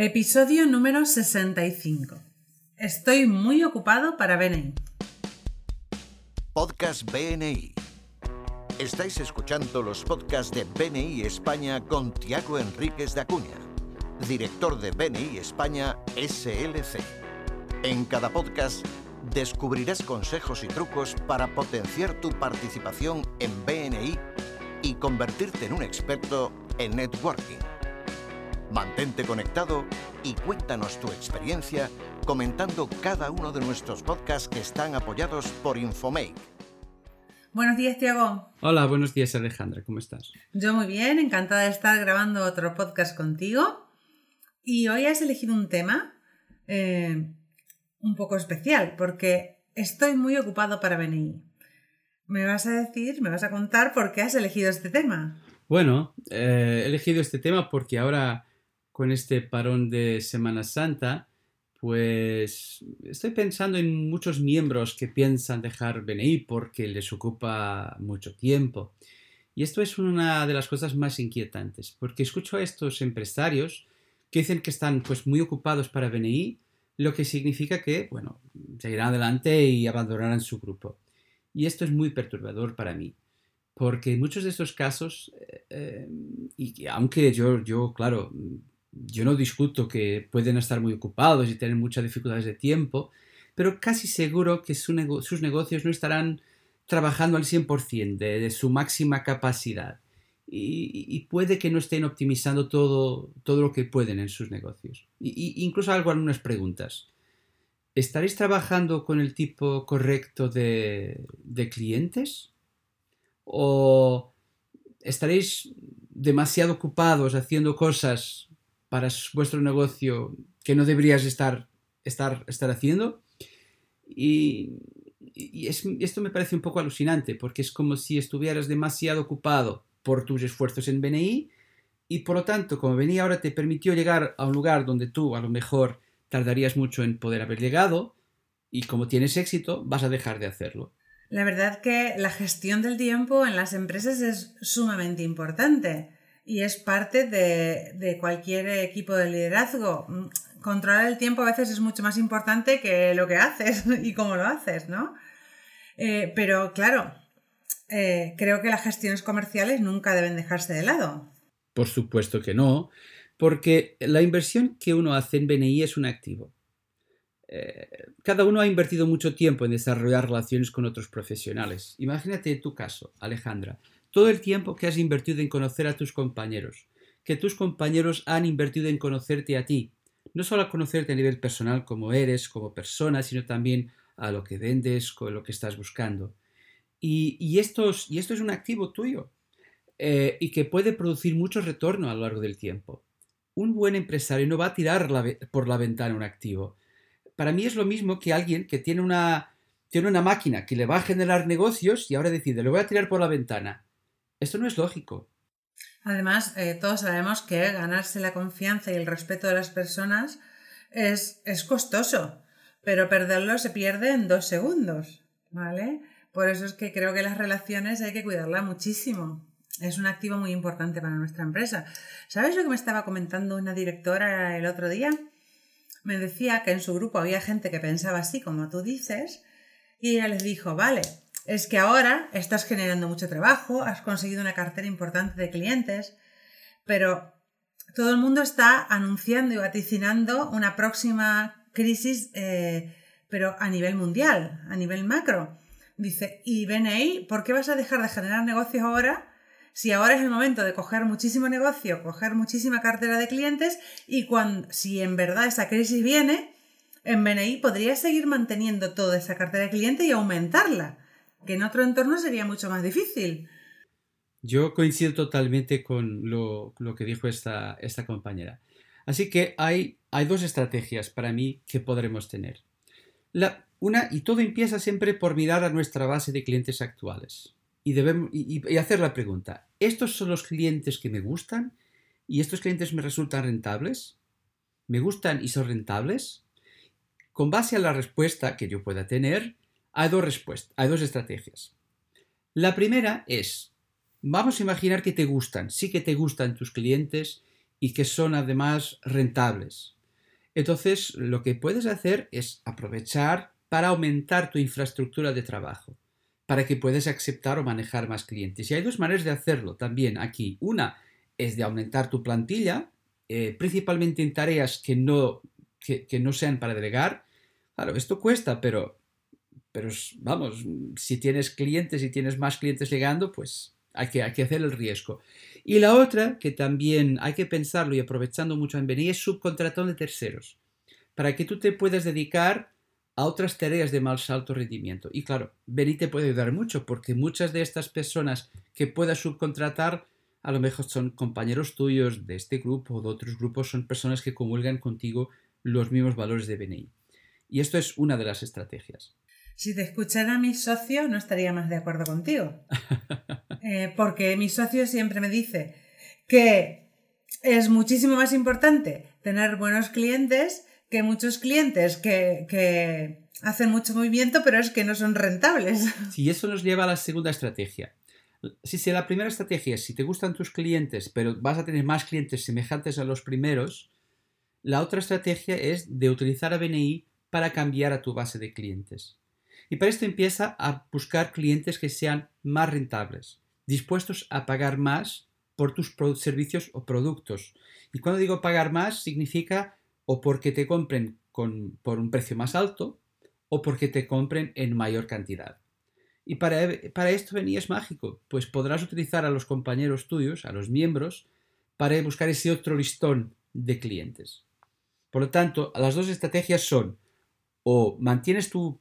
Episodio número 65. Estoy muy ocupado para BNI. Podcast BNI. Estáis escuchando los podcasts de BNI España con Tiago Enríquez de Acuña, director de BNI España SLC. En cada podcast descubrirás consejos y trucos para potenciar tu participación en BNI y convertirte en un experto en networking. Mantente conectado y cuéntanos tu experiencia comentando cada uno de nuestros podcasts que están apoyados por Infomake. Buenos días, Tiago. Hola, buenos días, Alejandra. ¿Cómo estás? Yo muy bien, encantada de estar grabando otro podcast contigo. Y hoy has elegido un tema eh, un poco especial porque estoy muy ocupado para BNI. ¿Me vas a decir, me vas a contar por qué has elegido este tema? Bueno, eh, he elegido este tema porque ahora con este parón de Semana Santa, pues estoy pensando en muchos miembros que piensan dejar BNI porque les ocupa mucho tiempo. Y esto es una de las cosas más inquietantes, porque escucho a estos empresarios que dicen que están pues muy ocupados para BNI, lo que significa que, bueno, seguirán adelante y abandonarán su grupo. Y esto es muy perturbador para mí, porque en muchos de estos casos, eh, eh, y aunque yo, yo, claro, yo no discuto que pueden estar muy ocupados y tener muchas dificultades de tiempo, pero casi seguro que sus negocios no estarán trabajando al 100% de, de su máxima capacidad y, puede que no estén optimizando todo, todo lo que pueden en sus negocios. Y, incluso hago algunas preguntas. ¿Estaréis trabajando con el tipo correcto de, de clientes? ¿O estaréis demasiado ocupados haciendo cosas para vuestro negocio que no deberías estar, estar, estar haciendo. Y, esto me parece un poco alucinante, porque es como si estuvieras demasiado ocupado por tus esfuerzos en BNI y por lo tanto, como BNI ahora te permitió llegar a un lugar donde tú a lo mejor tardarías mucho en poder haber llegado y como tienes éxito, vas a dejar de hacerlo. La verdad que la gestión del tiempo en las empresas es sumamente importante y es parte de, cualquier equipo de liderazgo. Mm, controlar el tiempo a veces es mucho más importante que lo que haces y cómo lo haces, ¿no? Eh, pero claro, eh, creo que las gestiones comerciales nunca deben dejarse de lado. Por supuesto que no, porque la inversión que uno hace en BNI es un activo. Eh, cada uno ha invertido mucho tiempo en desarrollar relaciones con otros profesionales. Imagínate tu caso, Alejandra todo el tiempo que has invertido en conocer a tus compañeros, que tus compañeros han invertido en conocerte a ti, no solo a conocerte a nivel personal como eres, como persona, sino también a lo que vendes, con lo que estás buscando. Y, esto, es, un activo tuyo eh, y que puede producir mucho retorno a lo largo del tiempo. Un buen empresario no va a tirar por la ventana un activo. Para mí es lo mismo que alguien que tiene una, tiene una máquina que le va a generar negocios y ahora decide, lo voy a tirar por la ventana. Esto no es lógico. Además, eh, todos sabemos que ganarse la confianza y el respeto de las personas es, es costoso, pero perderlo se pierde en dos segundos, ¿vale? Por eso es que creo que las relaciones hay que cuidarlas muchísimo. Es un activo muy importante para nuestra empresa. ¿Sabes lo que me estaba comentando una directora el otro día? Me decía que en su grupo había gente que pensaba así como tú dices y ella les dijo, vale, es que ahora estás generando mucho trabajo, has conseguido una cartera importante de clientes, pero todo el mundo está anunciando y vaticinando una próxima crisis, eh, pero a nivel mundial, a nivel macro. Dice, y BNI, ¿por qué vas a dejar de generar negocios ahora? Si ahora es el momento de coger muchísimo negocio, coger muchísima cartera de clientes y cuando, si en verdad esa crisis viene, en BNI podrías seguir manteniendo toda esa cartera de clientes y aumentarla que en otro entorno sería mucho más difícil. Yo coincido totalmente con lo, que dijo esta, esta, compañera. Así que hay, hay dos estrategias para mí que podremos tener. La, una, y todo empieza siempre por mirar a nuestra base de clientes actuales y, debemos, y, hacer la pregunta, ¿estos son los clientes que me gustan? ¿Y estos clientes me resultan rentables? ¿Me gustan y son rentables? Con base a la respuesta que yo pueda tener, hay dos respuestas, hay dos estrategias. La primera es, vamos a imaginar que te gustan, sí que te gustan tus clientes y que son además rentables. Entonces, lo que puedes hacer es aprovechar para aumentar tu infraestructura de trabajo, para que puedas aceptar o manejar más clientes. Y hay dos maneras de hacerlo también aquí. Una es de aumentar tu plantilla, eh, principalmente en tareas que no, que, no sean para delegar. Claro, esto cuesta, pero, pero vamos, si tienes clientes y tienes más clientes llegando, pues hay que, hay que hacer el riesgo. Y la otra, que también hay que pensarlo y aprovechando mucho en venir, es subcontratón de terceros, para que tú te puedas dedicar a otras tareas de más alto rendimiento. Y claro, Beni te puede ayudar mucho, porque muchas de estas personas que puedas subcontratar, a lo mejor son compañeros tuyos de este grupo o de otros grupos, son personas que comulgan contigo los mismos valores de BNI. Y esto es una de las estrategias. Si te escuchara mi socio, no estaría más de acuerdo contigo. Eh, porque mi socio siempre me dice que es muchísimo más importante tener buenos clientes que muchos clientes que, hacen mucho movimiento, pero es que no son rentables. Sí, eso nos lleva a la segunda estrategia. Si, si la primera estrategia es si te gustan tus clientes, pero vas a tener más clientes semejantes a los primeros, la otra estrategia es de utilizar a BNI para cambiar a tu base de clientes. Y para esto empieza a buscar clientes que sean más rentables, dispuestos a pagar más por tus servicios o productos. Y cuando digo pagar más, significa o porque te compren por un precio más alto o porque te compren en mayor cantidad. Y para, para esto venías mágico, pues podrás utilizar a los compañeros tuyos, a los miembros, para buscar ese otro listón de clientes. Por lo tanto, las dos estrategias son o mantienes tu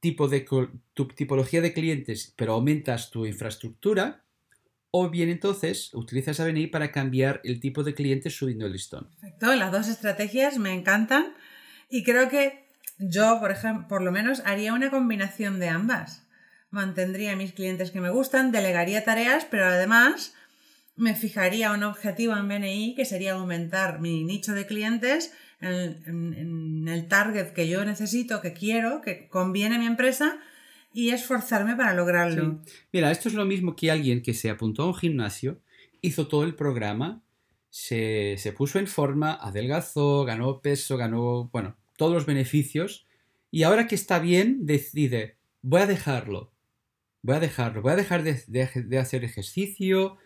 tipo de tu tipología de clientes, pero aumentas tu infraestructura, o bien entonces utilizas ABNI para cambiar el tipo de cliente subiendo el listón. Perfecto, las dos estrategias me encantan y creo que yo, por ejemplo, por lo menos haría una combinación de ambas. Mantendría a mis clientes que me gustan, delegaría tareas, pero además me fijaría un objetivo en BNI que sería aumentar mi nicho de clientes en, el target que yo necesito, que quiero, que conviene a mi empresa y esforzarme para lograrlo. Mira, esto es lo mismo que alguien que se apuntó a un gimnasio, hizo todo el programa, se, se puso en forma, adelgazó, ganó peso, ganó, bueno, todos los beneficios y ahora que está bien decide, voy a dejarlo, voy a dejarlo, voy a dejar de, hacer ejercicio,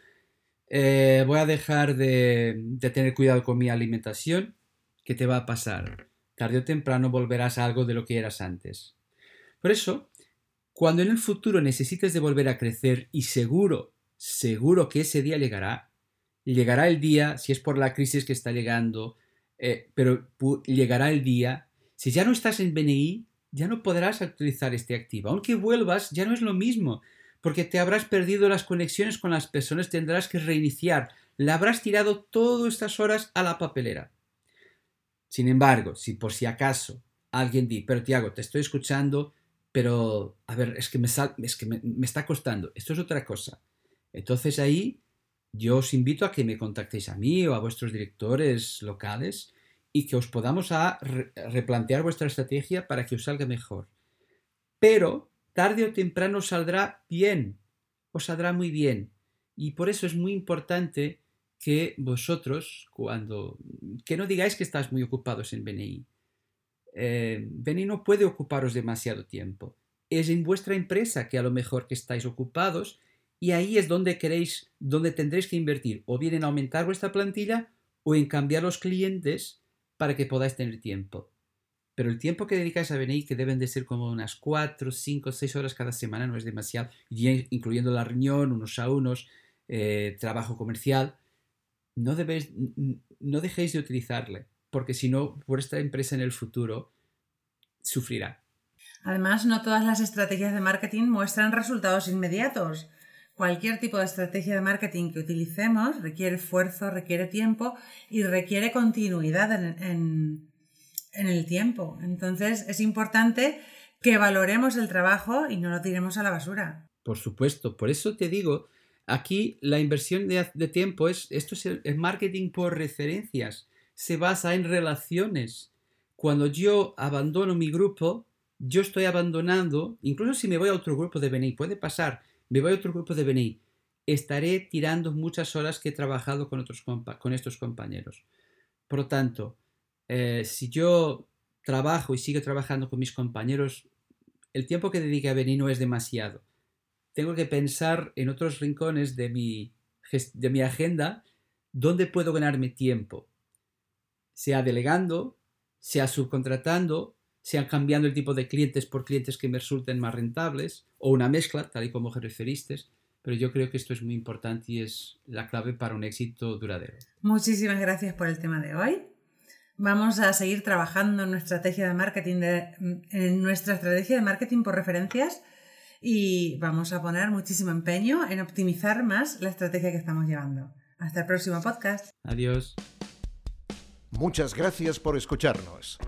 eh, voy a dejar de, de, tener cuidado con mi alimentación, ¿qué te va a pasar? Tarde o temprano volverás a algo de lo que eras antes. Por eso, cuando en el futuro necesites de volver a crecer y seguro, seguro que ese día llegará, llegará el día, si es por la crisis que está llegando, eh, pero llegará el día, si ya no estás en BNI, ya no podrás utilizar este activo. Aunque vuelvas, ya no es lo mismo, porque te habrás perdido las conexiones con las personas, tendrás que reiniciar, la habrás tirado todas estas horas a la papelera. Sin embargo, si por si acaso alguien dice, pero Tiago, te estoy escuchando, pero, a ver, es que, me, es que me, está costando. Esto es otra cosa. Entonces ahí yo os invito a que me contactéis a mí o a vuestros directores locales y que os podamos a replantear vuestra estrategia para que os salga mejor. Pero tarde o temprano saldrá bien, os saldrá muy bien. Y por eso es muy importante que vosotros, cuando, que no digáis que estáis muy ocupados en BNI, eh, no puede ocuparos demasiado tiempo. Es en vuestra empresa que a lo mejor que estáis ocupados y ahí es donde queréis, donde tendréis que invertir, o bien en aumentar vuestra plantilla o en cambiar los clientes para que podáis tener tiempo. Pero el tiempo que dedicáis a venir, que deben de ser como unas 4, 5, 6 horas cada semana, no es demasiado, incluyendo la reunión, unos a unos, eh, trabajo comercial, no, debéis, no dejéis de utilizarle porque si no, vuestra empresa en el futuro sufrirá. Además, no todas las estrategias de marketing muestran resultados inmediatos. Cualquier tipo de estrategia de marketing que utilicemos requiere esfuerzo, requiere tiempo y requiere continuidad en, el tiempo. Entonces, es importante que valoremos el trabajo y no lo tiremos a la basura. Por supuesto, por eso te digo, aquí la inversión de, tiempo es, esto es el marketing por referencias se basa en relaciones. Cuando yo abandono mi grupo, yo estoy abandonando, incluso si me voy a otro grupo de BNI, puede pasar, me voy a otro grupo de BNI, estaré tirando muchas horas que he trabajado con, otros con estos compañeros. Por lo tanto, eh, si yo trabajo y sigo trabajando con mis compañeros, el tiempo que dedique a venir no es demasiado. Tengo que pensar en otros rincones de mi, de mi agenda dónde puedo ganarme tiempo. Sea delegando, sea subcontratando, sea cambiando el tipo de clientes por clientes que me resulten más rentables, o una mezcla, tal y como referiste, pero yo creo que esto es muy importante y es la clave para un éxito duradero. Muchísimas gracias por el tema de hoy. Vamos a seguir trabajando en nuestra estrategia de marketing, en nuestra estrategia de marketing por referencias y vamos a poner muchísimo empeño en optimizar más la estrategia que estamos llevando. Hasta el próximo podcast. Adiós. Muchas gracias por escucharnos.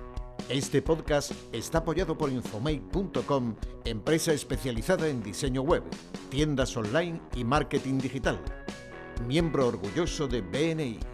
Este podcast está apoyado por Infomate.com, empresa especializada en diseño web, tiendas online y marketing digital. Miembro orgulloso de BNI.